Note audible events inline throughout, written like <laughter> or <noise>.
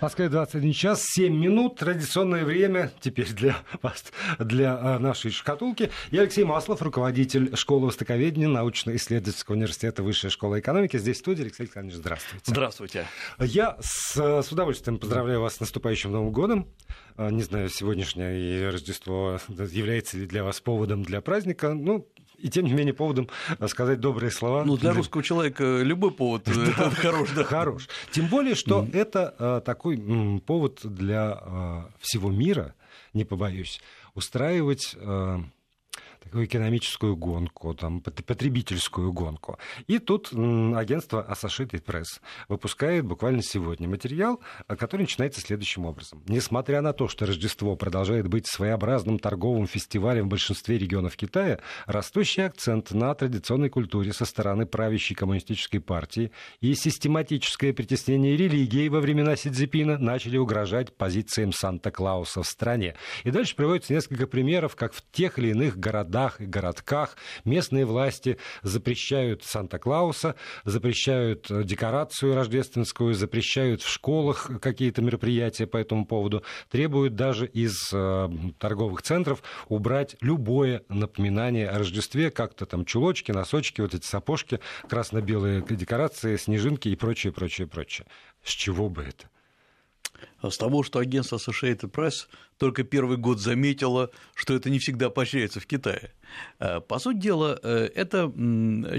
Москве 21 час 7 минут. Традиционное время теперь для вас, для а, нашей шкатулки. Я Алексей Маслов, руководитель школы востоковедения научно-исследовательского университета Высшая школа экономики. Здесь в студии. Алексей Александрович, здравствуйте. Здравствуйте. Я с, с удовольствием поздравляю вас с наступающим Новым годом. А, не знаю, сегодняшнее Рождество является ли для вас поводом для праздника. Ну, и тем не менее поводом сказать добрые слова. Ну, для русского человека любой повод <laughs> хорош. Да. Хорош. Тем более, что это а, такой повод для всего мира, не побоюсь, устраивать такую экономическую гонку, там, потребительскую гонку. И тут агентство Associated Press выпускает буквально сегодня материал, который начинается следующим образом. Несмотря на то, что Рождество продолжает быть своеобразным торговым фестивалем в большинстве регионов Китая, растущий акцент на традиционной культуре со стороны правящей коммунистической партии и систематическое притеснение религии во времена Сидзипина начали угрожать позициям Санта-Клауса в стране. И дальше приводится несколько примеров, как в тех или иных городах городах и городках местные власти запрещают Санта-Клауса, запрещают э, декорацию рождественскую, запрещают в школах какие-то мероприятия по этому поводу, требуют даже из э, торговых центров убрать любое напоминание о Рождестве, как-то там чулочки, носочки, вот эти сапожки, красно-белые декорации, снежинки и прочее, прочее, прочее. С чего бы это? С того, что агентство Associated Press только первый год заметило, что это не всегда поощряется в Китае. Э, по сути дела, э, это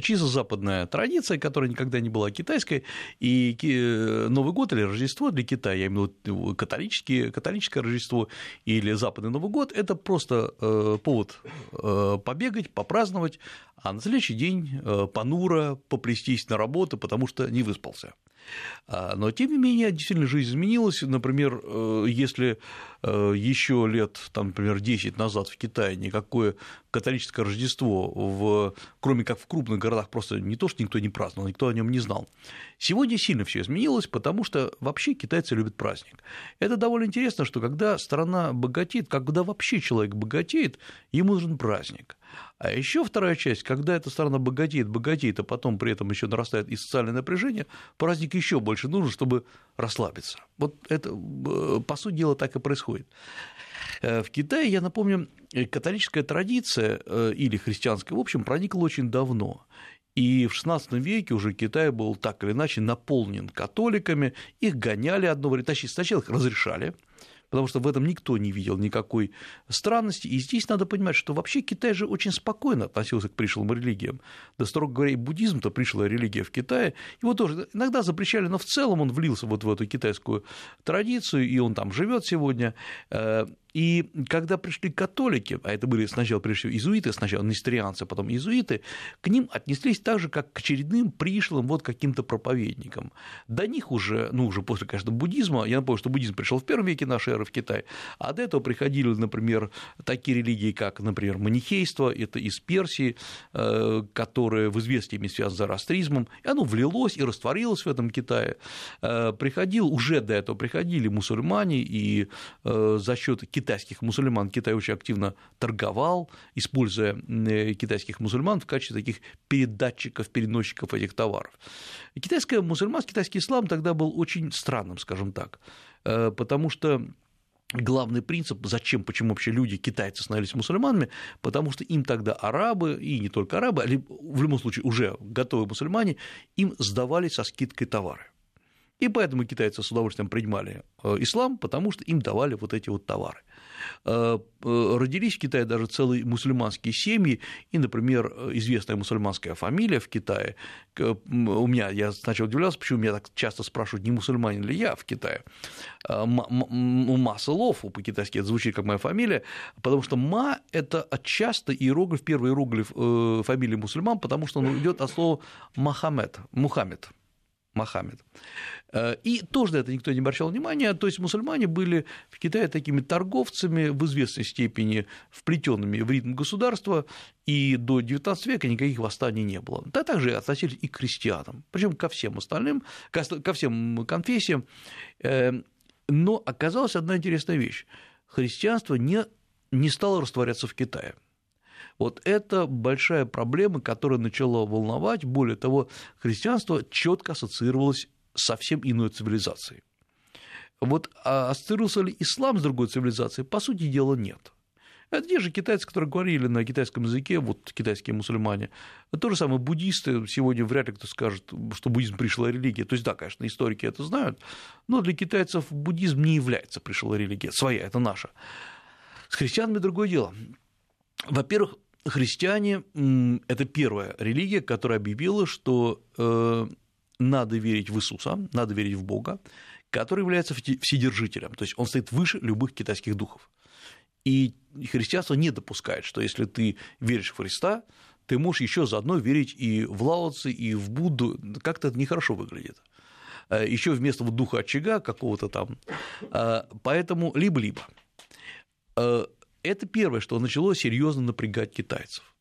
чисто западная традиция, которая никогда не была китайской, и э, Новый год или Рождество для Китая, я имею в виду католическое, католическое Рождество или западный Новый год, это просто повод побегать, попраздновать, а на следующий день понуро поплестись на работу, потому что не выспался. А, но, тем не менее, действительно жизнь изменилась. Например, э, если еще лет, там, например, 10 назад в Китае никакое католическое Рождество, в, кроме как в крупных городах, просто не то, что никто не праздновал, никто о нем не знал. Сегодня сильно все изменилось, потому что вообще китайцы любят праздник. Это довольно интересно, что когда страна богатеет, когда вообще человек богатеет, ему нужен праздник. А еще вторая часть, когда эта страна богатеет, богатеет, а потом при этом еще нарастает и социальное напряжение, праздник еще больше нужен, чтобы расслабиться. Вот это, э, по сути дела, так и происходит. Э, в Китае, я напомню, католическая традиция э, или христианская, в общем, проникла очень давно. И в XVI веке уже Китай был так или иначе наполнен католиками, их гоняли одно время, точнее, сначала их разрешали, потому что в этом никто не видел никакой странности. И здесь надо понимать, что вообще Китай же очень спокойно относился к пришлым религиям. Да, строго говоря, и буддизм-то пришлая религия в Китае. Его тоже иногда запрещали, но в целом он влился вот в эту китайскую традицию, и он там живет сегодня. И когда пришли католики, а это были сначала, прежде всего, иезуиты, сначала нестерианцы, потом иезуиты, к ним отнеслись так же, как к очередным пришлым вот каким-то проповедникам. До них уже, ну, уже после, конечно, буддизма, я напомню, что буддизм пришел в первом веке нашей эры в Китай, а до этого приходили, например, такие религии, как, например, манихейство, это из Персии, э, которое в известной связано с зороастризмом, и оно влилось и растворилось в этом Китае. Э, приходил, уже до этого приходили мусульмане, и э, за счет китайских мусульман Китай очень активно торговал, используя э, китайских мусульман в качестве таких передатчиков, переносчиков этих товаров. Китайская мусульманский, китайский ислам тогда был очень странным, скажем так, э, потому что главный принцип, зачем, почему вообще люди, китайцы, становились мусульманами, потому что им тогда арабы, и не только арабы, а в любом случае уже готовые мусульмане, им сдавали со скидкой товары. И поэтому китайцы с удовольствием принимали э, ислам, потому что им давали вот эти вот товары. Э, э, родились в Китае даже целые мусульманские семьи, и, например, известная мусульманская фамилия в Китае, у меня, я сначала удивлялся, почему меня так часто спрашивают, не мусульманин ли я в Китае, Ма Сылов, по-китайски это звучит как моя фамилия, потому что Ма – это часто иероглиф, первый иероглиф фамилии мусульман, потому что он идет от слова Мухаммед, Мухаммед. Мохаммед. Э, и тоже на это никто не обращал внимания, то есть мусульмане были в Китае такими торговцами в известной степени вплетенными в ритм государства, и до XIX века никаких восстаний не было. Да также относились и к крестьянам, причем ко всем остальным, ко всем конфессиям. Э, но оказалась одна интересная вещь. Христианство не, не стало растворяться в Китае. Вот это большая проблема, которая начала волновать. Более того, христианство четко ассоциировалось совсем иной цивилизацией. Вот а ассоциировался ли ислам с другой цивилизацией? По сути дела, нет. Это те же китайцы, которые говорили на китайском языке, вот китайские мусульмане. То же самое буддисты. Сегодня вряд ли кто скажет, что буддизм пришла религия. То есть, да, конечно, историки это знают, но для китайцев буддизм не является пришла религия. Своя, это наша. С христианами другое дело. Во-первых, христиане – это первая религия, которая объявила, что э, надо верить в Иисуса, надо верить в Бога, который является вседержителем, то есть он стоит выше любых китайских духов. И христианство не допускает, что если ты веришь в Христа, ты можешь еще заодно верить и в Лаоци, и в Будду. Как-то это нехорошо выглядит. Э, еще вместо духа очага какого-то там. Э, поэтому либо-либо. Это первое, что начало серьезно напрягать китайцев.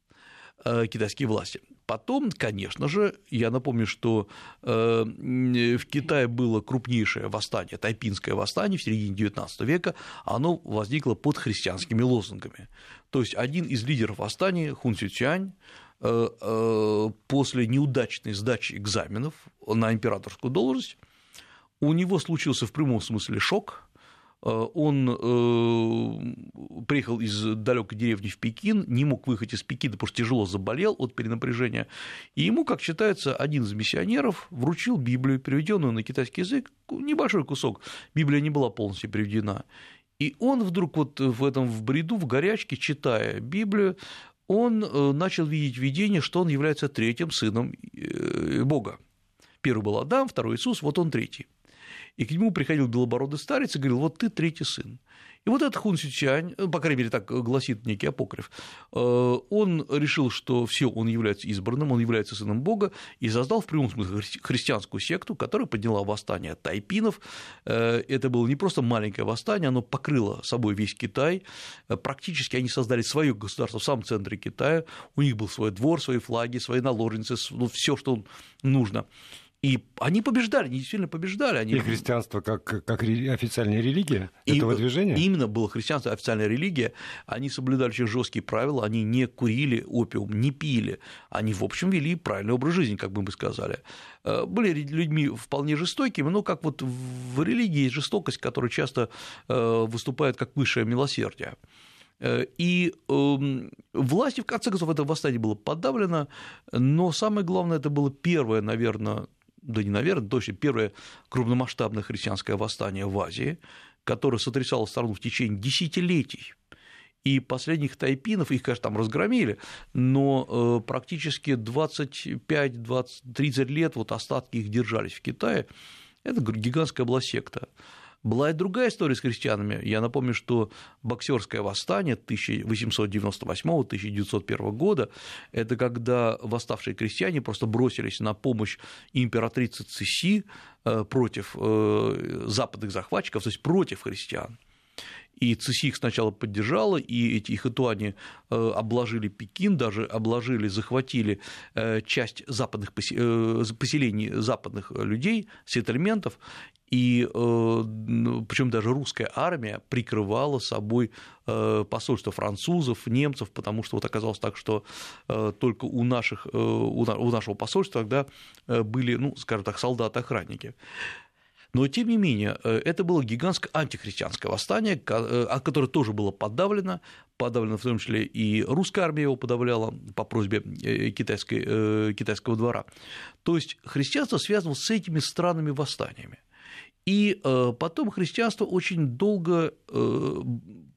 Э, китайские власти. Потом, конечно же, я напомню, что э, в Китае было крупнейшее восстание, тайпинское восстание в середине XIX века, оно возникло под христианскими лозунгами. То есть один из лидеров восстания, Хун Сючань, э, после неудачной сдачи экзаменов на императорскую должность, у него случился в прямом смысле шок, он э, приехал из далекой деревни в Пекин, не мог выехать из Пекина, потому что тяжело заболел от перенапряжения, и ему, как считается, один из миссионеров вручил Библию, переведенную на китайский язык, небольшой кусок, Библия не была полностью переведена, и он вдруг вот в этом в бреду, в горячке, читая Библию, он э, начал видеть видение, что он является третьим сыном Бога. Первый был Адам, второй Иисус, вот он третий и к нему приходил белобородый старец и говорил, вот ты третий сын. И вот этот Хун Сючань, э, по крайней мере, так гласит некий апокриф, э, он решил, что все, он является избранным, он является сыном Бога, и создал в прямом смысле христианскую секту, которая подняла восстание тайпинов. Э, это было не просто маленькое восстание, оно покрыло собой весь Китай. Практически они создали свое государство в самом центре Китая. У них был свой двор, свои флаги, свои наложницы, ну, все, что нужно. И они побеждали, они действительно побеждали. Они... И христианство как, как официальная религия и, этого движения? Именно было христианство официальная религия. Они соблюдали очень жесткие правила, они не курили опиум, не пили. Они, в общем, вели правильный образ жизни, как бы мы сказали. Э, были людьми вполне жестокими, но как вот в религии есть жестокость, которая часто э, выступает как высшее милосердие. Э, и эм, власти, в конце концов, это восстание было подавлено, но самое главное, это было первое, наверное, да не наверное, точно первое крупномасштабное христианское восстание в Азии, которое сотрясало страну в течение десятилетий. И последних тайпинов, их, конечно, там разгромили, но э, практически 25, 20, 30 лет вот остатки их держались в Китае. Это гигантская была секта. Была и другая история с христианами. Я напомню, что боксерское восстание 1898-1901 года – это когда восставшие крестьяне просто бросились на помощь императрице Цеси э, против э, западных захватчиков, то есть против христиан и ЦИСИ их сначала поддержала, и эти хэтуани э, обложили Пекин, даже обложили, захватили часть западных поселений западных людей, сеттельментов, и э, причем даже русская армия прикрывала собой э, посольство французов, немцев, потому что вот оказалось так, что э, только у, наших, у нашего посольства тогда были, ну, скажем так, солдаты-охранники. Но, тем не менее, это было гигантское антихристианское восстание, которое тоже было подавлено, подавлено в том числе и русская армия его подавляла по просьбе китайской, китайского двора. То есть христианство связано с этими странными восстаниями. И э, потом христианство очень долго э,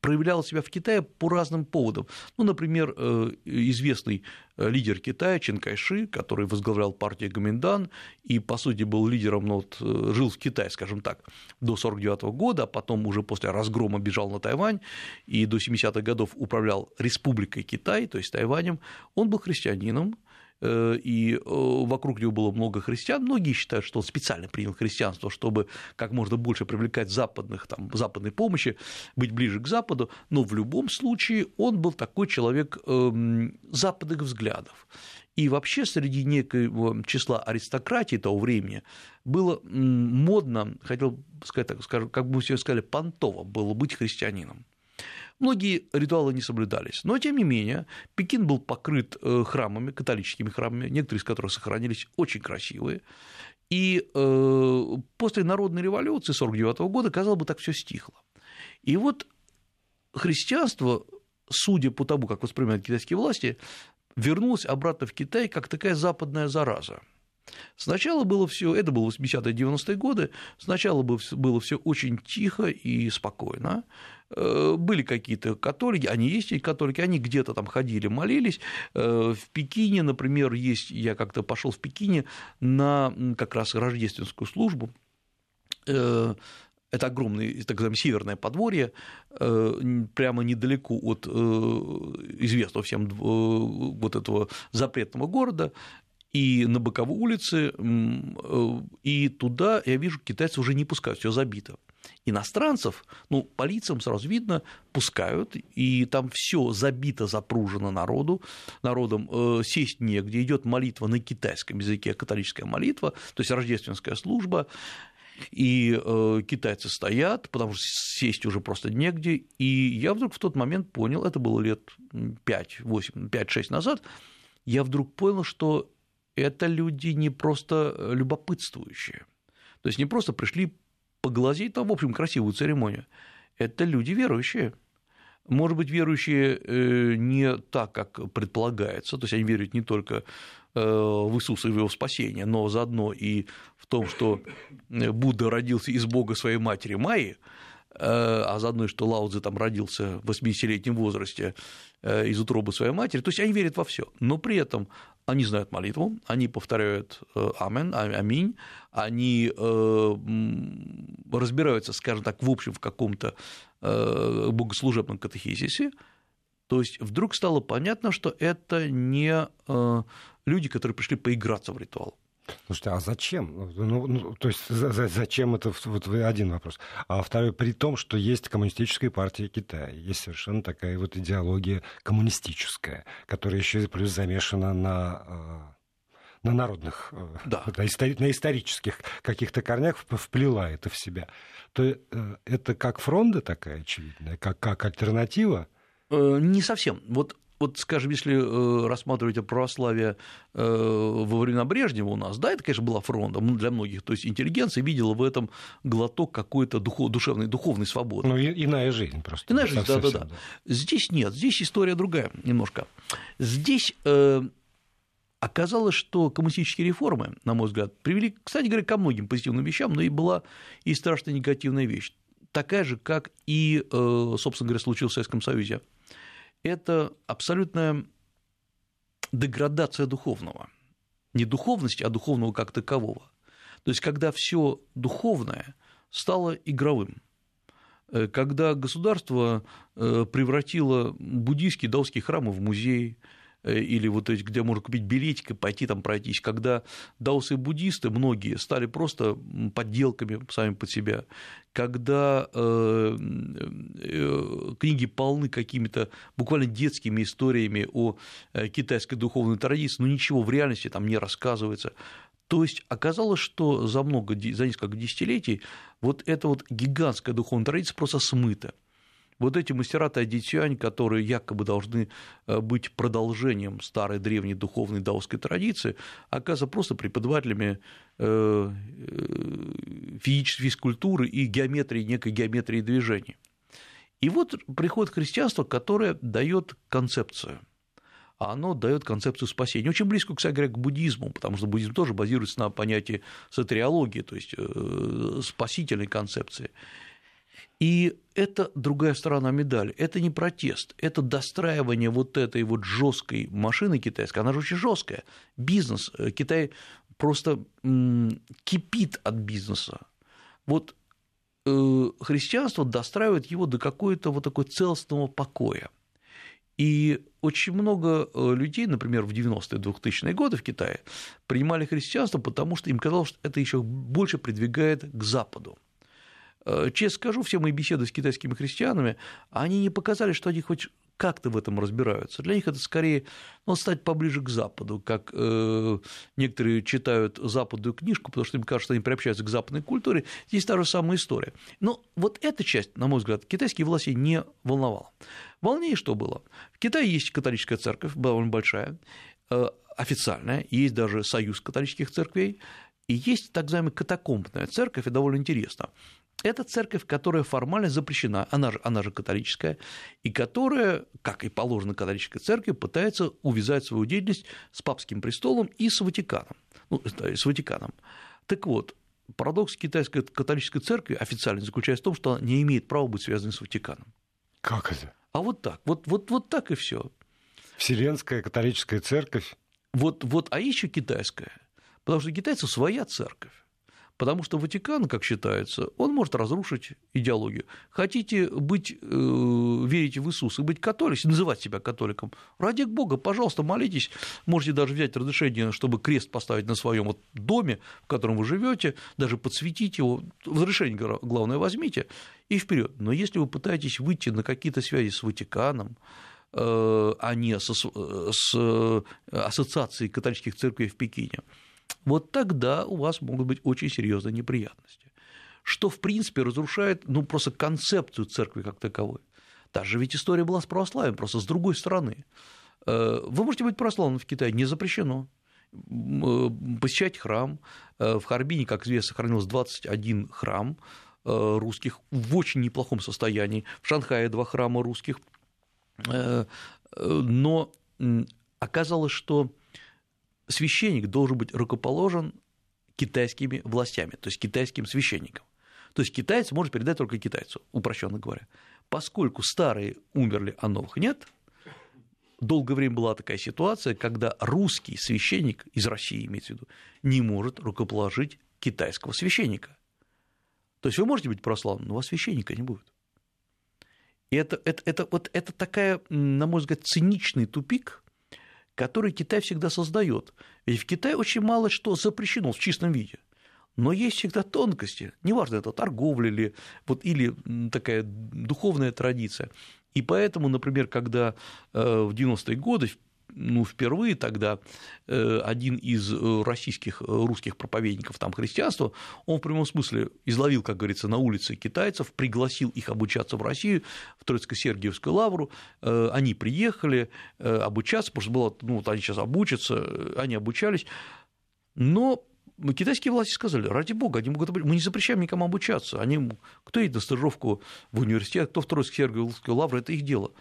проявляло себя в Китае по разным поводам. Ну, например, э, известный лидер Китая Чен Кайши, который возглавлял партию Гоминдан и, по сути, был лидером, ну, вот, жил в Китае, скажем так, до 1949 года, а потом уже после разгрома бежал на Тайвань и до 70-х годов управлял Республикой Китай, то есть Тайванем, он был христианином, и э, вокруг него было много христиан. Многие считают, что он специально принял христианство, чтобы как можно больше привлекать западных, там, западной помощи, быть ближе к Западу, но в любом случае он был такой человек эм, западных взглядов. И вообще среди некого числа аристократии того времени было модно, хотел сказать так, скажем, как бы мы сегодня сказали, понтово было быть христианином. Многие ритуалы не соблюдались, но тем не менее Пекин был покрыт э, храмами, католическими храмами, некоторые из которых сохранились очень красивые, И э, после народной революции 1949 года, казалось бы, так все стихло. И вот христианство, судя по тому, как воспринимают китайские власти, вернулось обратно в Китай как такая западная зараза. Сначала было все, это было 80-е 90-е годы, сначала было все очень тихо и спокойно. Э, были какие-то католики, они есть и католики, они где-то там ходили, молились. Э, в Пекине, например, есть, я как-то пошел в Пекине на как раз рождественскую службу, э, это огромное, так называемое, северное подворье, прямо недалеко от известного всем вот этого запретного города, и на боковой улице, и туда, я вижу, китайцы уже не пускают, все забито. Иностранцев, ну, по лицам сразу видно, пускают, и там все забито, запружено народу, народом, э, сесть негде, идет молитва на китайском языке, католическая молитва, то есть рождественская служба, и э, китайцы стоят, потому что сесть уже просто негде, и я вдруг в тот момент понял, это было лет 5, 8, 5-6 назад, я вдруг понял, что это люди не просто любопытствующие, то есть не просто пришли поглазеть там, в общем, красивую церемонию. Это люди верующие. Может быть, верующие э, не так, как предполагается, то есть они верят не только э, в Иисуса и в его спасение, но заодно и в том, что э, Будда родился из Бога своей матери Майи, а заодно, что Лао Цзы там родился в 80-летнем возрасте из утробы своей матери, то есть они верят во все, но при этом они знают молитву, они повторяют э, амен, а, аминь, они э, разбираются, скажем так, в общем в каком-то э, богослужебном катехизисе, то есть вдруг стало понятно, что это не люди, которые пришли поиграться в ритуал. Слушайте, а зачем? Ну, ну, то есть зачем это вот один вопрос. А второй, при том, что есть коммунистическая партия Китая, есть совершенно такая вот идеология коммунистическая, которая еще плюс замешана на э, на народных, э, да. на, истори- на исторических каких-то корнях вплела это в себя, то э, это как фронта такая очевидная, как, как альтернатива? Не совсем. Вот вот, скажем, если э, рассматривать православие э, во времена Брежнева у нас, да, это, конечно, была фронтом для многих, то есть интеллигенция видела в этом глоток какой-то духов, душевной, духовной свободы. Ну, иная жизнь просто. Иная жизнь, да-да-да. Да. Здесь нет, здесь история другая немножко. Здесь э, оказалось, что коммунистические реформы, на мой взгляд, привели, кстати говоря, ко многим позитивным вещам, но и была и страшно негативная вещь, такая же, как и, собственно говоря, случилось в Советском Союзе – это абсолютная деградация духовного. Не духовности, а духовного как такового. То есть, когда все духовное стало игровым, э, когда государство э, превратило буддийские даосские храмы в музей, или вот эти, где можно купить билетик и пойти там пройтись, когда даосы и буддисты, многие, стали просто подделками сами под себя, когда э, э, книги полны какими-то буквально детскими историями о китайской духовной традиции, но ничего в реальности там не рассказывается. То есть оказалось, что за много, за несколько десятилетий вот эта вот гигантская духовная традиция просто смыта вот эти мастера тайдитянь, которые якобы должны э, быть продолжением старой древней духовной даосской традиции, оказываются просто преподавателями э, э, физической физкультуры и геометрии, некой геометрии движений. И вот приходит христианство, которое дает концепцию а оно дает концепцию спасения. Очень близко, кстати говоря, к буддизму, потому что буддизм тоже базируется на понятии сатериологии, то есть спасительной концепции. И это другая сторона медали. Это не протест, это достраивание вот этой вот жесткой машины китайской. Она же очень жесткая. Бизнес. Э, Китай просто кипит от бизнеса. Вот э, христианство достраивает его до какого-то вот такой целостного покоя. И очень много э, людей, например, в 90-е 2000-е годы в Китае принимали христианство, потому что им казалось, что это еще больше придвигает к Западу. Э, честно скажу, все мои беседы с китайскими христианами, они не показали, что они хоть как-то в этом разбираются. Для них это скорее ну, стать поближе к Западу, как э, некоторые читают западную книжку, потому что им кажется, что они приобщаются к западной культуре. Здесь та же самая история. Но вот эта часть, на мой взгляд, китайские власти не волновала. Волнее что было? В Китае есть католическая церковь, довольно большая, э, официальная, есть даже союз католических церквей, И есть так называемая катакомбная церковь, и довольно интересно. Это церковь, которая формально запрещена, она же, она же католическая, и которая, как и положено католической церкви, пытается увязать свою деятельность с папским престолом и с Ватиканом. Ну, с Ватиканом. Так вот, парадокс китайской католической церкви официально заключается в том, что она не имеет права быть связанной с Ватиканом. Как это? А вот так, вот, вот, вот так и все. Вселенская католическая церковь. Вот, вот, а еще китайская. Потому что китайцев своя церковь. Потому что Ватикан, как считается, он может разрушить идеологию. Хотите быть, э, верить в Иисуса и быть католиком, называть себя католиком, ради Бога, пожалуйста, молитесь. Можете даже взять разрешение, чтобы крест поставить на своем вот доме, в котором вы живете, даже подсветить его. Разрешение, главное, возьмите и вперед. Но если вы пытаетесь выйти на какие-то связи с Ватиканом, э, а не с, с ассоциацией католических церквей в Пекине, вот тогда у вас могут быть очень серьезные неприятности, что, в принципе, разрушает ну, просто концепцию церкви как таковой. Та ведь история была с православием, просто с другой стороны. Э, вы можете быть православным в Китае, не запрещено э, посещать храм. Э, в Харбине, как известно, сохранилось 21 храм русских в очень неплохом состоянии. В Шанхае два храма русских. Но оказалось, что священник должен быть рукоположен китайскими властями, то есть китайским священником. То есть китаец может передать только китайцу, упрощенно говоря. Поскольку старые умерли, а новых нет, долгое время была такая ситуация, когда русский священник из России, имеется в виду, не может рукоположить китайского священника. То есть вы можете быть православным, но у вас священника не будет. И это, это, это, вот, это такая, на мой взгляд, циничный тупик, который Китай всегда создает. Ведь в Китае очень мало что запрещено в чистом виде. Но есть всегда тонкости, неважно, это торговля или, вот, или такая духовная традиция. И поэтому, например, когда э, в 90-е годы ну, впервые тогда э, один из э, российских, э, русских проповедников там христианства, он в прямом смысле изловил, как говорится, на улице китайцев, пригласил их обучаться в Россию, в Троицко-Сергиевскую лавру, они приехали обучаться, потому что было, ну, вот они сейчас обучатся, они обучались, но китайские власти сказали, ради бога, они могут, мы не запрещаем никому обучаться, они, кто едет на стажировку в университет, кто в Троицко-Сергиевскую лавру, это их дело,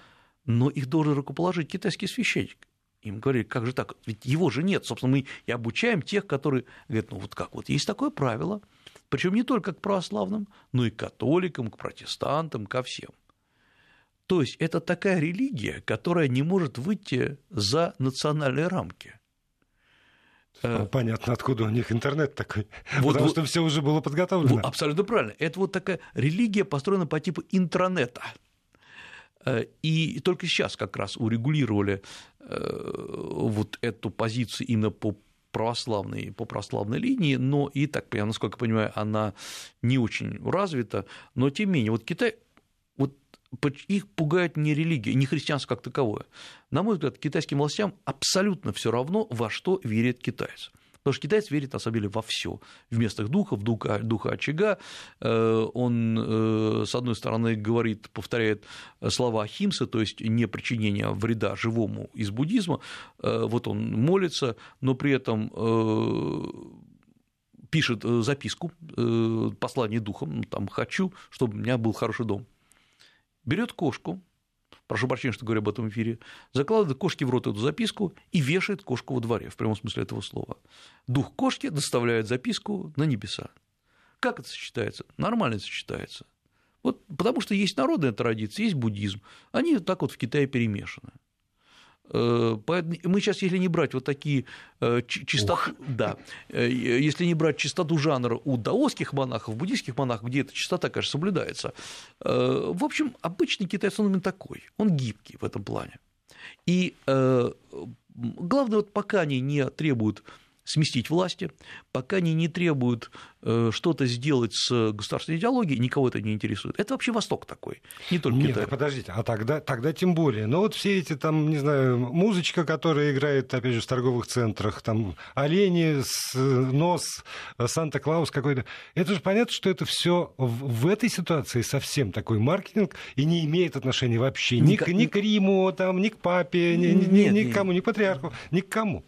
но их должен рукоположить китайский священник. Им говорили, как же так? Ведь его же нет. Собственно, мы и обучаем тех, которые говорят, ну вот как, вот есть такое правило. Причем не только к православным, но и к католикам, к протестантам, ко всем. То есть это такая религия, которая не может выйти за национальные рамки. Ну, понятно, откуда у них интернет такой. <laughs> Вот, Потому вот, что все уже было подготовлено. Вот, абсолютно правильно. Это вот такая религия, построена по типу интранета. Э, и только сейчас как раз урегулировали э, вот эту позицию именно по православной, по православной линии, но и так, я насколько понимаю, она не очень развита, но тем не менее, вот Китай, вот их пугает не религия, не христианство как таковое. На мой взгляд, китайским властям абсолютно все равно, во что верит китайец. Потому что китаец верит, на самом деле, во все. В местах духов, духа, духа очага. Э, он, э, с одной стороны, говорит, повторяет слова Химса, то есть не причинение вреда живому из буддизма. Э, вот он молится, но при этом пишет записку, послание духом, там «хочу, чтобы у меня был хороший дом». Берет кошку, прошу прощения, что говорю об этом эфире, закладывает кошке в рот эту записку и вешает кошку во дворе, в прямом смысле этого слова. Дух кошки доставляет записку на небеса. Как это сочетается? Нормально сочетается. Вот потому что есть народная традиция, есть буддизм. Они так вот в Китае перемешаны. Э, поэтому мы сейчас, если не брать вот такие э, чистоты, да, э, если не брать чистоту жанра у даосских монахов, буддийских монахов, где эта чистота, конечно, соблюдается, в общем, обычный китайец, он именно такой, он гибкий в этом плане. И главное, вот пока они не требуют сместить власти, пока они не требуют э, что-то сделать с государственной идеологией, никого это не интересует. Это вообще Восток такой, не только Нет, Китай. подождите, а тогда, тогда тем более. Но вот все эти там, не знаю, музычка, которая играет, опять же, в торговых центрах, там олени, нос, Санта-Клаус какой-то, это же понятно, что это все в этой ситуации совсем такой маркетинг и не имеет отношения вообще ни, ни, к, ни к Риму, там, ни к папе, ни, ни, ни, ни к кому, ни к патриарху, ни к кому.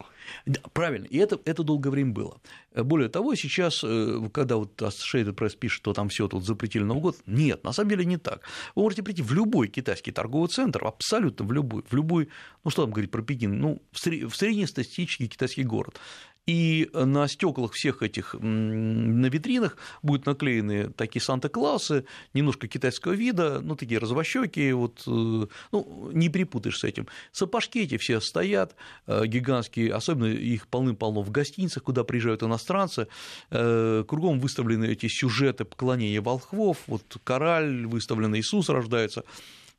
Правильно, и это, это долгое время было. Более того, сейчас, э, когда вот Associated Press пишет, что там все тут запретили Новый год, нет, на самом деле не так. Вы можете прийти в любой китайский торговый центр, абсолютно в любой, в любой, ну что там говорить про Пекин, ну, в среднестатистический китайский город и на стеклах всех этих на витринах будут наклеены такие Санта-Клаусы, немножко китайского вида, ну, такие развощеки, вот, э, ну, не перепутаешь с этим. Сапожки эти все стоят, э, гигантские, особенно их полным-полно в гостиницах, куда приезжают иностранцы, э, кругом выставлены эти сюжеты поклонения волхвов, вот кораль выставлен, Иисус рождается,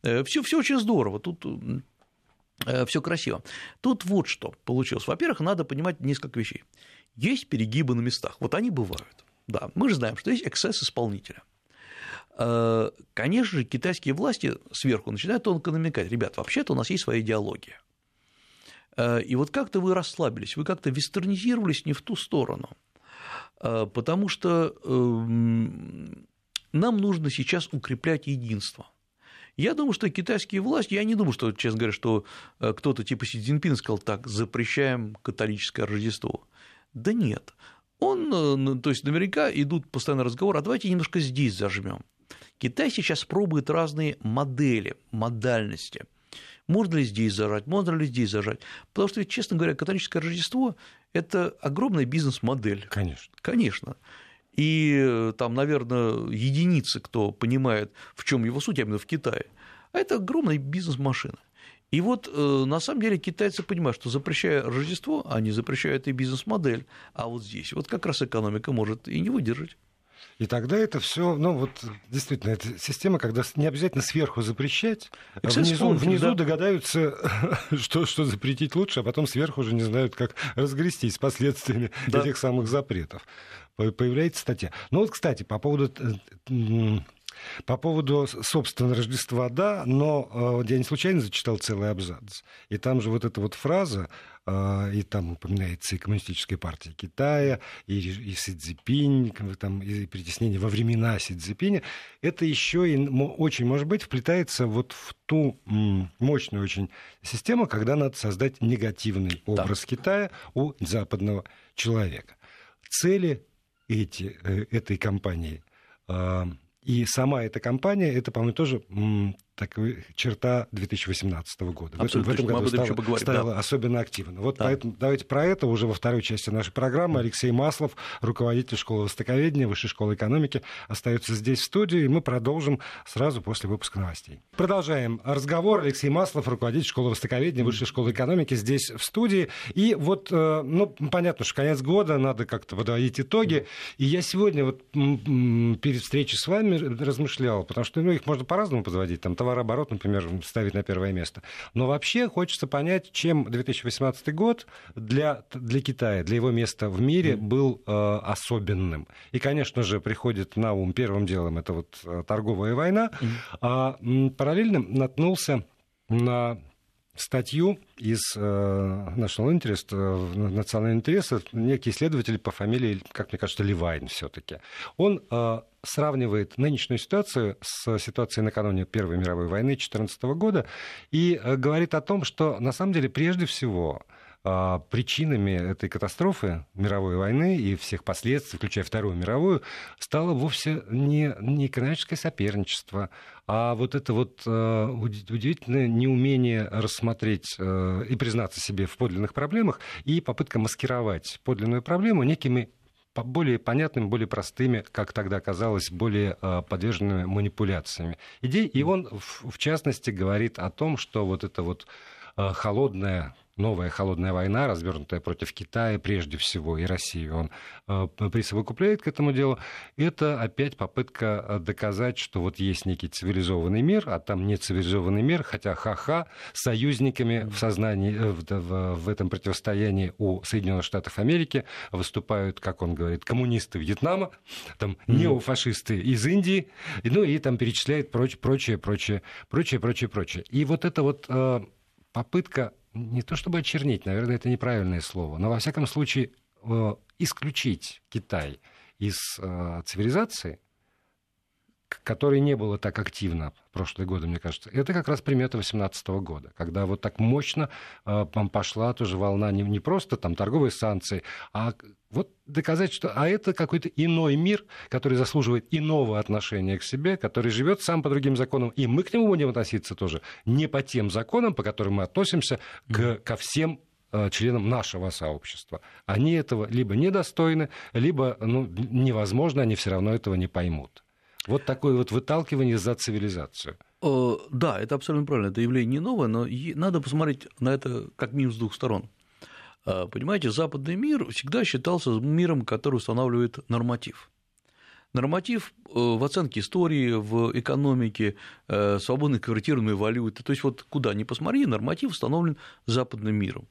все, все очень здорово. Тут все красиво. Тут вот что получилось. Во-первых, надо понимать несколько вещей. Есть перегибы на местах, вот они бывают. Да, мы же знаем, что есть эксцесс исполнителя. Э, конечно же, китайские власти сверху начинают тонко намекать, ребят, вообще-то у нас есть своя идеология. Э, и вот как-то вы расслабились, вы как-то вестернизировались не в ту сторону, потому что эм, нам нужно сейчас укреплять единство – я думаю, что китайские власти, я не думаю, что, честно говоря, что э, кто-то типа Си Цзиньпин сказал так, запрещаем католическое Рождество. Да нет. Он, э, то есть наверняка идут постоянно разговоры, а давайте немножко здесь зажмем. Китай сейчас пробует разные модели, модальности. Можно ли здесь зажать, можно ли здесь зажать? Потому что, честно говоря, католическое Рождество – это огромная бизнес-модель. Конечно. Конечно. И э, там, наверное, единицы, кто понимает, в чем его суть, а именно в Китае. А это огромная бизнес-машина. И вот э, на самом деле китайцы понимают, что запрещая Рождество, они запрещают и бизнес-модель, а вот здесь вот как раз экономика может и не выдержать. И тогда это все, ну вот действительно, это система, когда не обязательно сверху запрещать, а внизу, внизу да. догадаются, <laughs> что, что запретить лучше, а потом сверху уже не знают, как разгрестись с последствиями <laughs> да. этих самых запретов. Появляется статья. Ну вот, кстати, по поводу э, по поводу, собственно, Рождества, да, но э, я не случайно зачитал целый абзац. И там же вот эта вот фраза, и там упоминается и Коммунистическая партия Китая, и, и Си Цзипинь, там, и притеснение во времена Си Цзипиня, это еще и очень, может быть, вплетается вот в ту мощную очень систему, когда надо создать негативный образ да. Китая у западного человека. Цели эти, э, этой компании э, и сама эта компания, это, по-моему, тоже такая черта 2018 года. Абсолютно, в этом, в этом году стало, поговорим, стало да. особенно активно. Вот да. поэтому давайте про это уже во второй части нашей программы. Алексей Маслов, руководитель школы востоковедения, Высшей школы экономики, остается здесь в студии, и мы продолжим сразу после выпуска новостей. Продолжаем разговор. Алексей Маслов, руководитель школы востоковедения, Высшей школы экономики, здесь в студии. И вот, э, ну, понятно, что конец года, надо как-то подводить итоги. И я сегодня вот перед встречей с вами размышлял, потому что ну, их можно по-разному подводить, там, товарооборот, например, ставить на первое место. Но вообще хочется понять, чем 2018 год для, для Китая, для его места в мире был э, особенным. И, конечно же, приходит на ум первым делом это вот э, торговая война, а параллельно наткнулся на статью из э, National Interest, э, национального интереса, некий исследователь по фамилии, как мне кажется, Левайн все-таки. Он э, сравнивает нынешнюю ситуацию с ситуацией накануне Первой мировой войны 2014 года и говорит о том, что на самом деле прежде всего причинами этой катастрофы мировой войны и всех последствий, включая Вторую мировую, стало вовсе не, не экономическое соперничество, а вот это вот э, удивительное неумение рассмотреть э, и признаться себе в подлинных проблемах и попытка маскировать подлинную проблему некими более понятными, более простыми, как тогда казалось, более э, подверженными манипуляциями идей. И он, в частности, говорит о том, что вот это вот холодная новая холодная война, развернутая против Китая прежде всего и России, он э, присовокупляет к этому делу, это опять попытка э, доказать, что вот есть некий цивилизованный мир, а там не цивилизованный мир, хотя ха-ха, союзниками в сознании, э, в, в, в этом противостоянии у Соединенных Штатов Америки выступают, как он говорит, коммунисты Вьетнама, там неофашисты из Индии, ну и там перечисляет прочее, прочее, прочее, прочее, прочее, прочее. И вот это вот попытка не то чтобы очернить, наверное, это неправильное слово, но во всяком случае э, исключить Китай из э, цивилизации, которой не было так активно в прошлые годы, мне кажется, это как раз примета 2018 года, когда вот так мощно э, пошла тоже волна не, не просто там торговые санкции, а вот доказать, что а это какой-то иной мир, который заслуживает иного отношения к себе, который живет сам по другим законам, и мы к нему будем относиться тоже не по тем законам, по которым мы относимся к, ко всем э, членам нашего сообщества. Они этого либо недостойны, либо ну, невозможно, они все равно этого не поймут. Вот такое вот выталкивание за цивилизацию. Э, да, это абсолютно правильно. Это явление не новое, но надо посмотреть на это как минимум с двух сторон. Э, понимаете, западный мир всегда считался миром, который устанавливает норматив. Норматив э, в оценке истории, в экономике, свободной конвертируемой валюты. То есть вот куда ни посмотри, норматив установлен западным миром.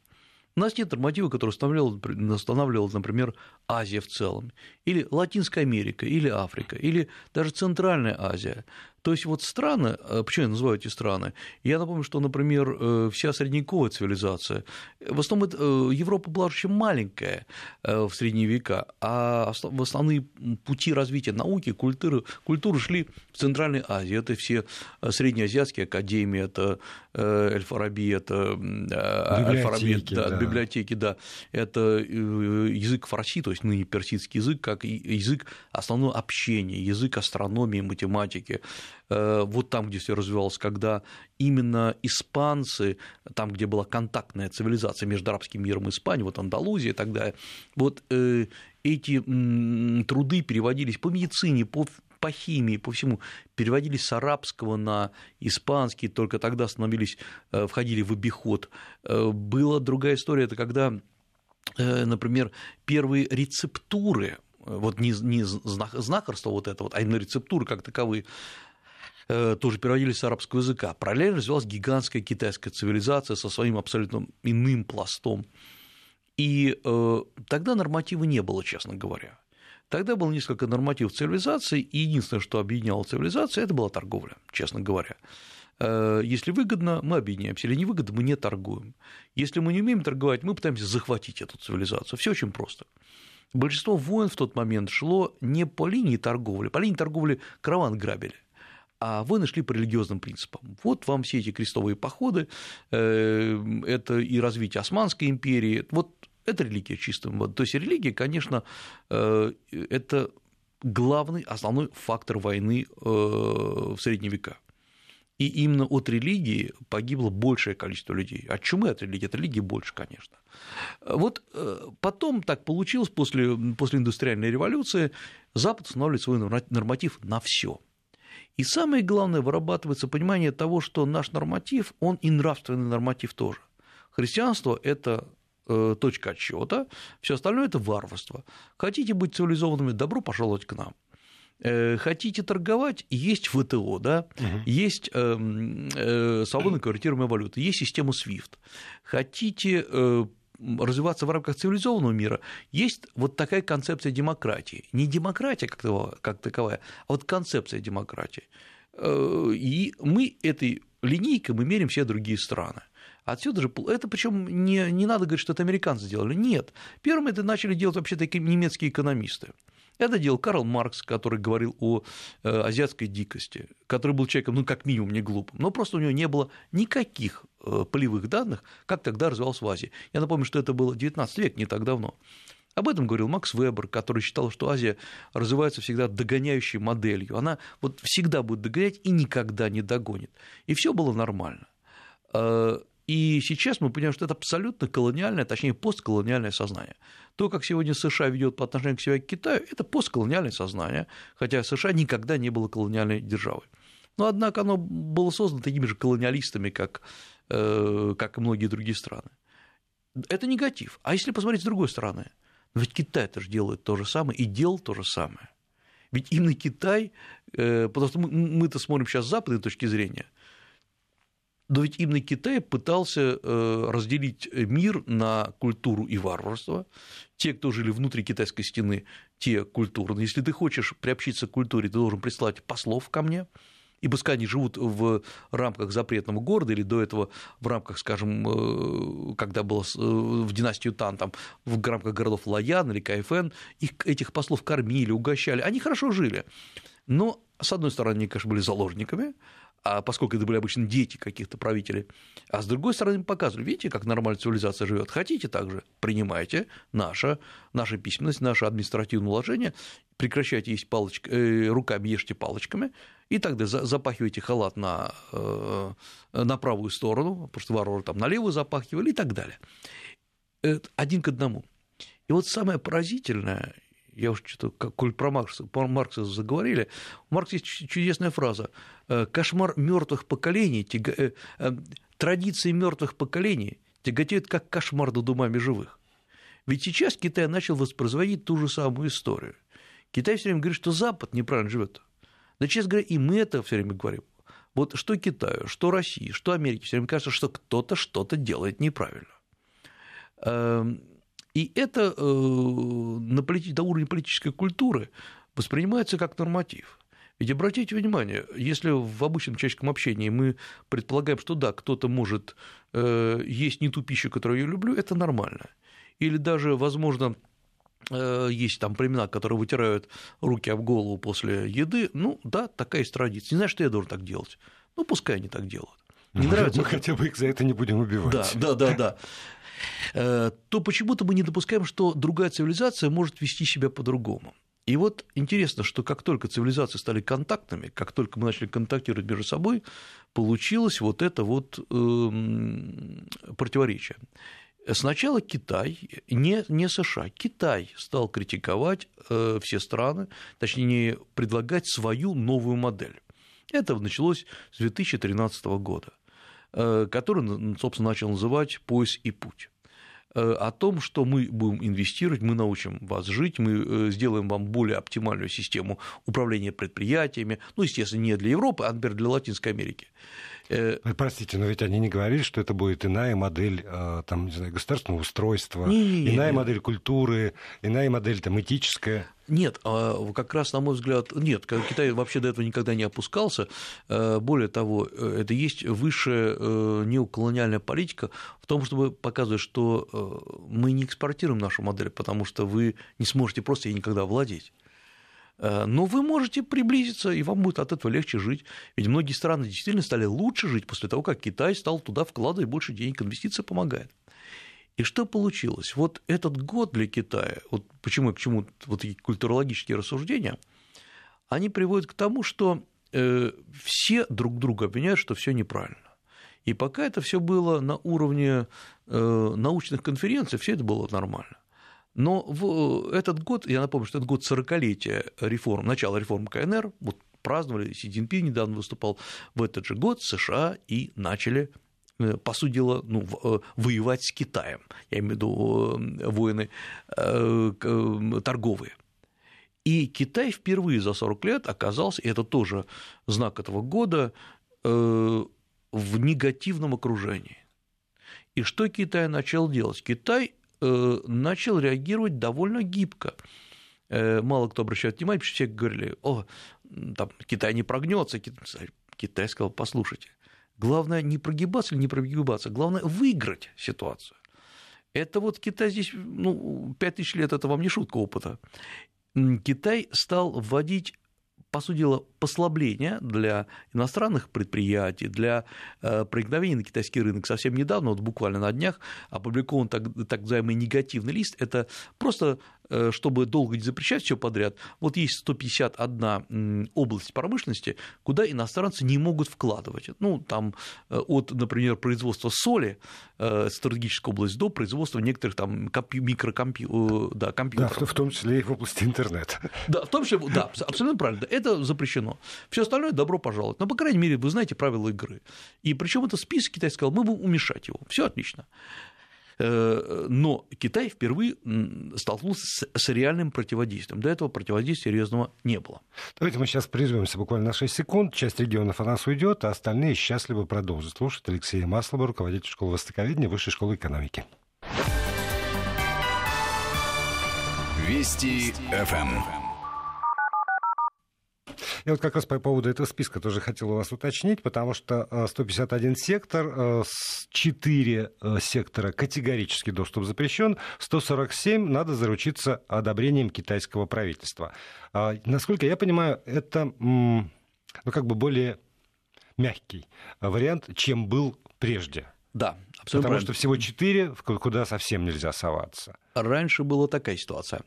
У нас нет норматива, который устанавливал, устанавливал, например, Азия в целом, или Латинская Америка, или Африка, или даже Центральная Азия. То есть вот страны, э, почему я называю эти страны? Я напомню, что, например, э, вся средневековая цивилизация, в основном э, Европа была очень маленькая в средние века, а в основные пути развития науки, культуры, культуры шли в Центральной Азии. Это все среднеазиатские академии, это Эльфараби, это библиотеки, да, да. библиотеки, да, это язык фарси, то есть ныне персидский язык, как язык основного общения, язык астрономии, математики, Э, вот там, где все развивалось, когда именно испанцы, там, где была контактная цивилизация между арабским миром и Испанией, вот Андалузия и так далее, вот э, эти труды переводились по медицине, по по химии, по всему, переводились с арабского на испанский, только тогда становились, э, входили в обиход. Была другая история, это когда, например, первые рецептуры, вот не, не знахарство вот это вот, а именно рецептуры как таковые, Э, тоже переводились с арабского языка. Параллельно развивалась гигантская китайская цивилизация со своим абсолютно иным пластом. И э, тогда норматива не было, честно говоря. Тогда было несколько нормативов цивилизации, и единственное, что объединяло цивилизацию, это была торговля, честно говоря. Э, если выгодно, мы объединяемся, или невыгодно, мы не торгуем. Если мы не умеем торговать, мы пытаемся захватить эту цивилизацию. Все очень просто. Большинство войн в тот момент шло не по линии торговли, по линии торговли караван грабили а войны шли по религиозным принципам. Вот вам все эти крестовые походы, э, это и развитие Османской империи, вот это религия чистым. То есть религия, конечно, э, это главный, основной фактор войны э, в средние века. И именно от религии погибло большее количество людей. От чумы от религии, от религии больше, конечно. Вот потом так получилось, после, после индустриальной революции Запад устанавливает свой норматив на все. И самое главное, вырабатывается понимание того, что наш норматив, он и нравственный норматив тоже. Христианство – это э, точка отсчета, все остальное это варварство. Хотите быть цивилизованными, добро пожаловать к нам. Э, хотите торговать, есть ВТО, да, угу. есть э, э, свободно конвертируемая валюта, есть система SWIFT. Хотите э, развиваться в рамках цивилизованного мира, есть вот такая концепция демократии. Не демократия как таковая, как таковая а вот концепция демократии. Э, и мы этой линейкой мы меряем все другие страны. Отсюда же, это причем не, не надо говорить, что это американцы сделали, нет. Первым это начали делать вообще такие немецкие экономисты. Это делал Карл Маркс, который говорил о э, азиатской дикости, который был человеком, ну, как минимум, не глупым, но просто у него не было никаких э, полевых данных, как тогда развивался в Азии. Я напомню, что это было 19 век, не так давно. Об этом говорил Макс Вебер, который считал, что Азия развивается всегда догоняющей моделью. Она вот всегда будет догонять и никогда не догонит. И все было нормально. И сейчас мы понимаем, что это абсолютно колониальное, точнее, постколониальное сознание. То, как сегодня США ведет по отношению к себе к Китаю, это постколониальное сознание, хотя США никогда не было колониальной державой. Но, однако, оно было создано такими же колониалистами, как, э, как и многие другие страны. Это негатив. А если посмотреть с другой стороны, ведь Китай тоже делает то же самое и делал то же самое. Ведь именно Китай, э, потому что мы-то смотрим сейчас с западной точки зрения, но ведь именно Китай пытался э, разделить мир на культуру и варварство. Те, кто жили внутри китайской стены, те культурные. Если ты хочешь приобщиться к культуре, ты должен прислать послов ко мне, и пускай они живут в рамках запретного города или до этого в рамках, скажем, э, когда было э, в династию Тан, там, в рамках городов Лаян или Кайфен, их, этих послов кормили, угощали, они хорошо жили. Но, с одной стороны, они, конечно, были заложниками, а поскольку это были обычно дети каких-то правителей, а с другой стороны показывали, видите, как нормальная цивилизация живет, хотите также, принимайте наше, наша письменность, наше административное уложение, прекращайте есть палочк, э, руками, ешьте палочками, и тогда запахивайте халат на, э, на правую сторону, потому что варвары там на левую запахивали и так далее. Один к одному. И вот самое поразительное, я уж что-то, коль про Маркса, про Маркса заговорили, у Маркса есть чудесная фраза «Э, «Кошмар мертвых поколений, тяга... Э, э, традиции мертвых поколений тяготеют как кошмар над умами живых». Ведь сейчас Китай начал воспроизводить ту же самую историю. Китай все время говорит, что Запад неправильно живет. Да, честно говоря, и мы это все время говорим. Вот что Китаю, что России, что Америке, все время кажется, что кто-то что-то делает неправильно. И это э, на, на уровне политической культуры воспринимается как норматив. Ведь обратите внимание, если в обычном человеческом общении мы предполагаем, что да, кто-то может э, есть не ту пищу, которую я люблю, это нормально. Или даже, возможно, э, есть там племена, которые вытирают руки об голову после еды, ну да, такая есть традиция. Не знаю, что я должен так делать. Ну, пускай они так делают. Не <laughs> нравится. Мы хотя бы их за это не будем убивать. Да, да, да, да. Э, то почему-то мы не допускаем, что другая цивилизация может вести себя по-другому. И вот интересно, что как только цивилизации стали контактными, как только мы начали контактировать между собой, получилось вот это вот эм, противоречие. Сначала Китай, не, не США, Китай стал критиковать э, все страны, точнее, предлагать свою новую модель. Это началось с 2013 года. Э, который, собственно, начал называть «Пояс и путь» э, о том, что мы будем инвестировать, мы научим вас жить, мы э, сделаем вам более оптимальную систему управления предприятиями, ну, естественно, не для Европы, а, например, для Латинской Америки. Простите, но ведь они не говорили, что это будет иная модель там, не знаю, государственного устройства, не, иная не. модель культуры, иная модель там, этическая. Нет, а как раз, на мой взгляд, нет, Китай вообще до этого никогда не опускался. Э, более того, э, это есть высшая э, неоколониальная политика в том, чтобы показывать, что мы не экспортируем нашу модель, потому что вы не сможете просто ей никогда владеть. Но вы можете приблизиться, и вам будет от этого легче жить. Ведь многие страны действительно стали лучше жить после того, как Китай стал туда вкладывать больше денег, инвестиция помогает. И что получилось? Вот этот год для Китая, вот почему к чему вот эти культурологические рассуждения, они приводят к тому, что э, все друг друга обвиняют, что все неправильно. И пока это все было на уровне э, научных конференций, все это было нормально. Но в этот год, я напомню, что это год 40-летия реформ, начала реформ КНР, вот праздновали, Си Цзиньпин недавно выступал, в этот же год США и начали Э, по сути дела, ну, э, воевать с Китаем. Я имею в виду э, войны торговые. И Китай впервые за 40 лет оказался, и это тоже знак этого года, в негативном окружении. И что Китай начал делать? Китай начал реагировать довольно гибко. Мало кто обращает внимание, все говорили, о, там, Китай не прогнется. Китай сказал, послушайте, Главное не прогибаться или не прогибаться, главное выиграть ситуацию. Это вот Китай здесь, ну, 5000 лет, это вам не шутка опыта. Китай стал вводить по сути дела, послабления для иностранных предприятий, для э, проникновения на китайский рынок. Совсем недавно, вот буквально на днях, опубликован так, так называемый негативный лист. Это просто чтобы долго не запрещать все подряд, вот есть 151 область промышленности, куда иностранцы не могут вкладывать. Ну, там э, от, например, производства соли, э, стратегическая область, до производства некоторых там микрокомпьютеров. Да, компьютеров. да, в том числе и в области интернета. Да, в том числе, да, абсолютно правильно, это запрещено. Все остальное добро пожаловать. Но, по крайней мере, вы знаете правила игры. И причем это список Китай сказал, мы будем уменьшать его. Все отлично. Э, но Китай впервые столкнулся с реальным противодействием. До этого противодействия серьезного не было. Давайте мы сейчас прервемся буквально на 6 секунд. Часть регионов у нас уйдет, а остальные счастливо продолжат слушать Алексея Маслова, руководитель школы востоковедения Высшей школы экономики. Вести ФМ. Я вот как раз по поводу этого списка тоже хотел у вас уточнить, потому что 151 э, сектор, 4 э, э, сектора категорически доступ запрещен, 147 надо заручиться одобрением китайского правительства. А, насколько я понимаю, это ну, как бы более мягкий вариант, чем был прежде. Да, Потому что всего четыре, куда совсем нельзя соваться. Раньше была такая ситуация.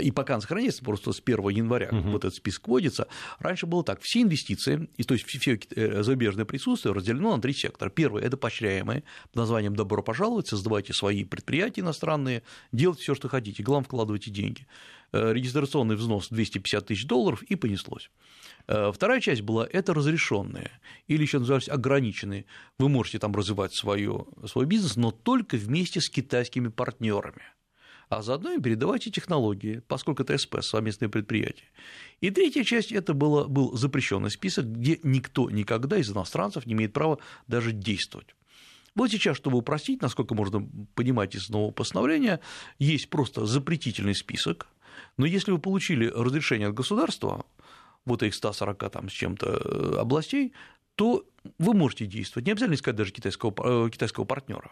И пока она сохраняется, просто с 1 января угу. вот этот список вводится. Раньше было так: все инвестиции, и, то есть все э, зарубежное присутствие разделено на три сектора. Первый это поощряемые под названием добро пожаловать, создавайте свои предприятия иностранные, делайте все, что хотите, главное вкладывайте деньги. Э, регистрационный взнос 250 тысяч долларов и понеслось. Э, вторая часть была это разрешенные или еще назывались ограниченные. Вы можете там развивать свою, свой бизнес, но только вместе с китайскими партнерами. А заодно и передавайте технологии, поскольку это СП, совместное предприятие. И третья часть это было, был запрещенный список, где никто никогда из иностранцев не имеет права даже действовать. Вот сейчас, чтобы упростить, насколько можно понимать из нового постановления, есть просто запретительный список, но если вы получили разрешение от государства, вот этих 140 там, с чем-то э, областей, то вы можете действовать. Не обязательно искать даже китайского, э, китайского партнера.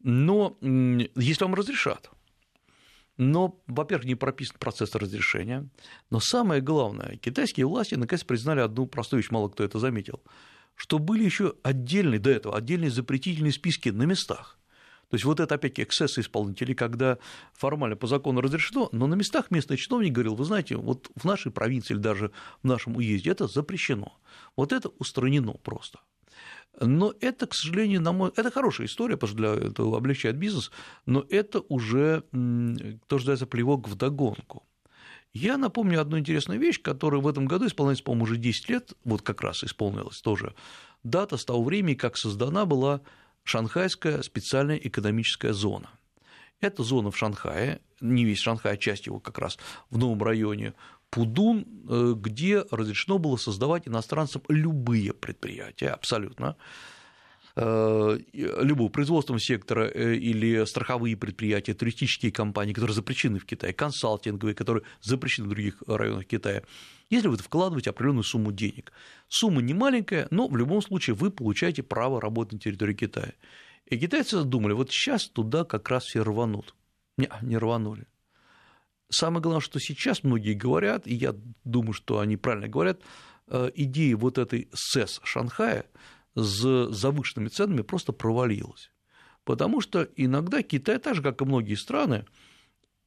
Но если вам разрешат, но, во-первых, не прописан процесс разрешения, но самое главное, китайские власти наконец признали одну простую вещь, мало кто это заметил, что были еще отдельные, до этого, отдельные запретительные списки на местах. То есть вот это опять-таки эксцессы исполнителей, когда формально по закону разрешено, но на местах местный чиновник говорил, вы знаете, вот в нашей провинции или даже в нашем уезде это запрещено. Вот это устранено просто. Но это, к сожалению, на мой... это хорошая история, потому что для этого облегчает бизнес, но это уже, то, что называется, плевок в догонку. Я напомню одну интересную вещь, которая в этом году исполняется, по-моему, уже 10 лет, вот как раз исполнилась тоже дата с того времени, как создана была Шанхайская специальная экономическая зона. Эта зона в Шанхае, не весь Шанхай, а часть его как раз в новом районе Пудун, э, где разрешено было создавать иностранцам любые предприятия, абсолютно, любого производственного сектора э, или страховые предприятия, туристические компании, которые запрещены в Китае, консалтинговые, которые запрещены в других районах Китая, если вы вкладываете определенную сумму денег. Сумма не маленькая, но в любом случае вы получаете право работать на территории Китая. И китайцы думали, вот сейчас туда как раз все рванут. Не, не рванули. Самое главное, что сейчас многие говорят, и я думаю, что они правильно говорят, э, идея вот этой СЭС Шанхая с завышенными ценами просто провалилась. Потому что иногда Китай, так же, как и многие страны,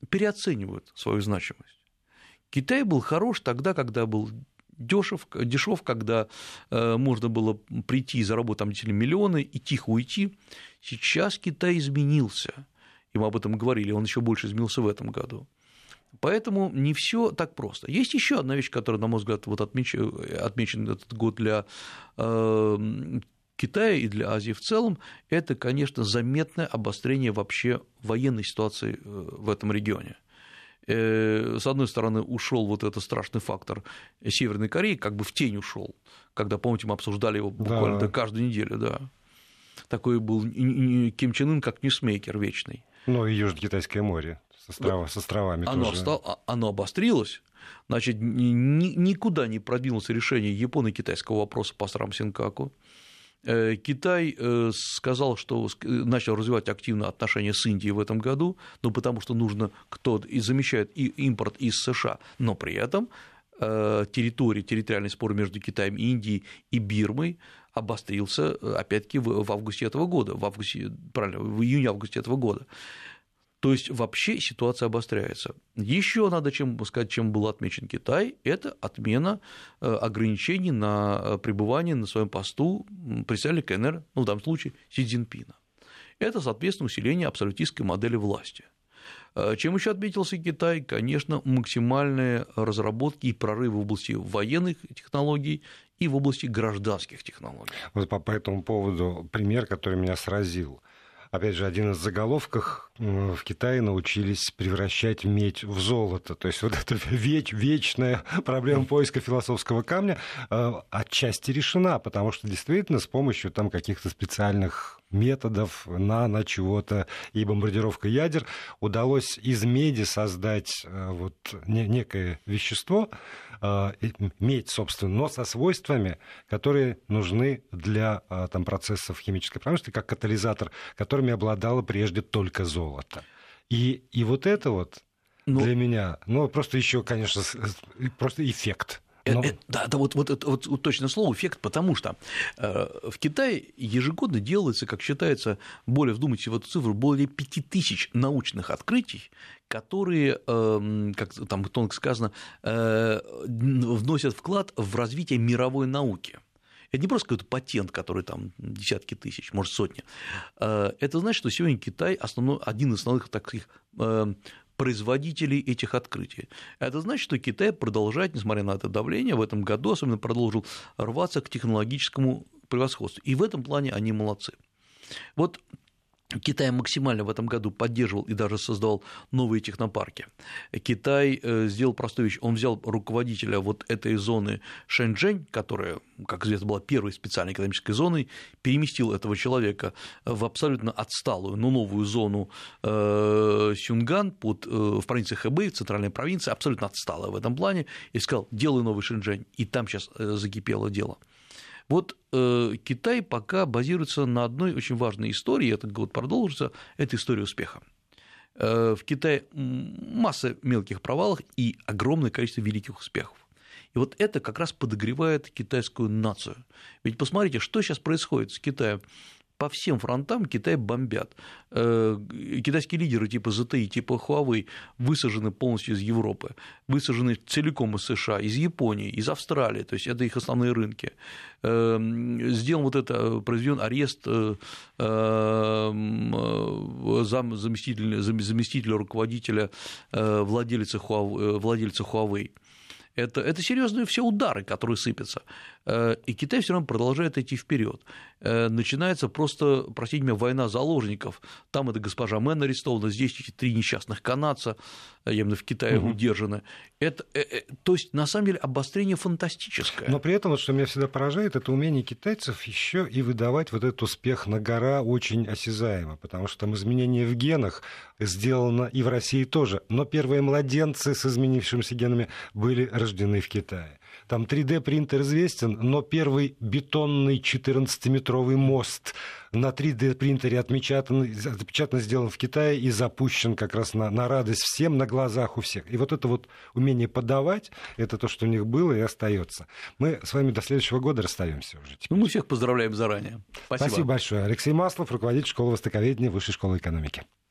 переоценивают свою значимость. Китай был хорош тогда, когда был дешев, дешев, когда э, можно было прийти и заработать там миллионы и тихо уйти. Сейчас Китай изменился, и мы об этом говорили, он еще больше изменился в этом году. Поэтому не все так просто. Есть еще одна вещь, которая, на мой взгляд, вот отмечен, отмечен этот год для э, Китая и для Азии в целом, это, конечно, заметное обострение вообще военной ситуации э, в этом регионе. Э, с одной стороны, ушел вот этот страшный фактор Северной Кореи, как бы в тень ушел, когда, помните, мы обсуждали его буквально да. каждую неделю, да. Такой был Ким Чен Ын как ньюсмейкер вечный. Ну и Южно-Китайское море с, острова, с островами оно, тоже. Стал, а, оно обострилось, значит, ни, никуда не продвинулось решение японо-китайского вопроса по островам Сэнкаку. Э, Китай э, сказал, что начал развивать активно отношения с Индией в этом году, ну, потому что нужно кто и замещает и импорт из США, но при этом э, территория, территориальный спор между Китаем, Индией и Бирмой обострился, опять-таки, в августе этого года, в августе, правильно, в июне-августе этого года. То есть вообще ситуация обостряется. Еще надо чем сказать, чем был отмечен Китай, это отмена э, ограничений на э, пребывание на своем посту председателя КНР, ну в данном случае Си Цзиньпина. Это, соответственно, усиление абсолютистской модели власти. Э, чем еще отметился Китай? Конечно, максимальные разработки и прорывы в области военных технологий и в области гражданских технологий. Вот по, по этому поводу пример, который меня сразил опять же, один из заголовков в Китае научились превращать медь в золото. То есть вот эта веч, вечная проблема поиска философского камня э, отчасти решена, потому что действительно с помощью там каких-то специальных методов, нано чего-то и бомбардировка ядер удалось из меди создать э, вот некое вещество, медь, собственно, но со свойствами, которые нужны для там, процессов химической промышленности, как катализатор, которыми обладало прежде только золото. И, и вот это вот ну, для меня, ну, просто еще, конечно, просто эффект. Это, да, да, вот, вот, это, вот, вот точно слово эффект, потому что э, в Китае ежегодно делается, как считается, более, вдумайтесь в эту цифру, более 5000 научных открытий, которые, э, как там тонко сказано, э, вносят вклад в развитие мировой науки. Это не просто какой-то патент, который там десятки тысяч, может, сотни. Э, это значит, что сегодня Китай основной, один из основных таких э, производителей этих открытий. Это значит, что Китай продолжает, несмотря на это давление, в этом году особенно продолжил рваться к технологическому превосходству. И в этом плане они молодцы. Вот Китай максимально в этом году поддерживал и даже создавал новые технопарки. Китай э, сделал простую вещь. Он взял руководителя вот этой зоны Шэньчжэнь, которая, как известно, была первой специальной экономической зоной, переместил этого человека в абсолютно отсталую, но новую зону э, Сюнган под, э, в провинции Хэбэй, в центральной провинции, абсолютно отсталая в этом плане, и сказал, делай новый Шэньчжэнь. И там сейчас закипело дело. Вот э, Китай пока базируется на одной очень важной истории, этот год продолжится, это история успеха. Э, в Китае масса мелких провалов и огромное количество великих успехов. И вот это как раз подогревает китайскую нацию. Ведь посмотрите, что сейчас происходит с Китаем по всем фронтам Китай бомбят. Э, китайские лидеры типа ZTE, типа Huawei высажены полностью из Европы, высажены целиком из США, из Японии, из Австралии, то есть это их основные рынки. Э, сделан вот это, произведен арест э, заместителя, заместителя руководителя владельца Huawei. Владельца Huawei. Это, это серьезные все удары, которые сыпятся. Э, и Китай все равно продолжает идти вперед. Э, начинается просто, простите меня, война заложников. Там это госпожа Мэн арестована, здесь эти три несчастных канадца, э, именно в Китае угу. удержаны. Это, то есть, на самом деле, обострение фантастическое. Но при этом, вот, что меня всегда поражает, это умение китайцев еще и выдавать вот этот успех на гора очень осязаемо, потому что там изменения в генах сделано и в России тоже. Но первые младенцы с изменившимися генами были рождены в Китае. Там 3D-принтер известен, но первый бетонный 14-метровый мост на 3D-принтере отпечатан, отпечатан, сделан в Китае и запущен как раз на, на радость всем, на глазах у всех. И вот это вот умение подавать, это то, что у них было и остается. Мы с вами до следующего года расстаемся уже. Теперь. Ну, мы всех поздравляем заранее. Спасибо. Спасибо большое. Алексей Маслов, руководитель школы востоковедения Высшей школы экономики.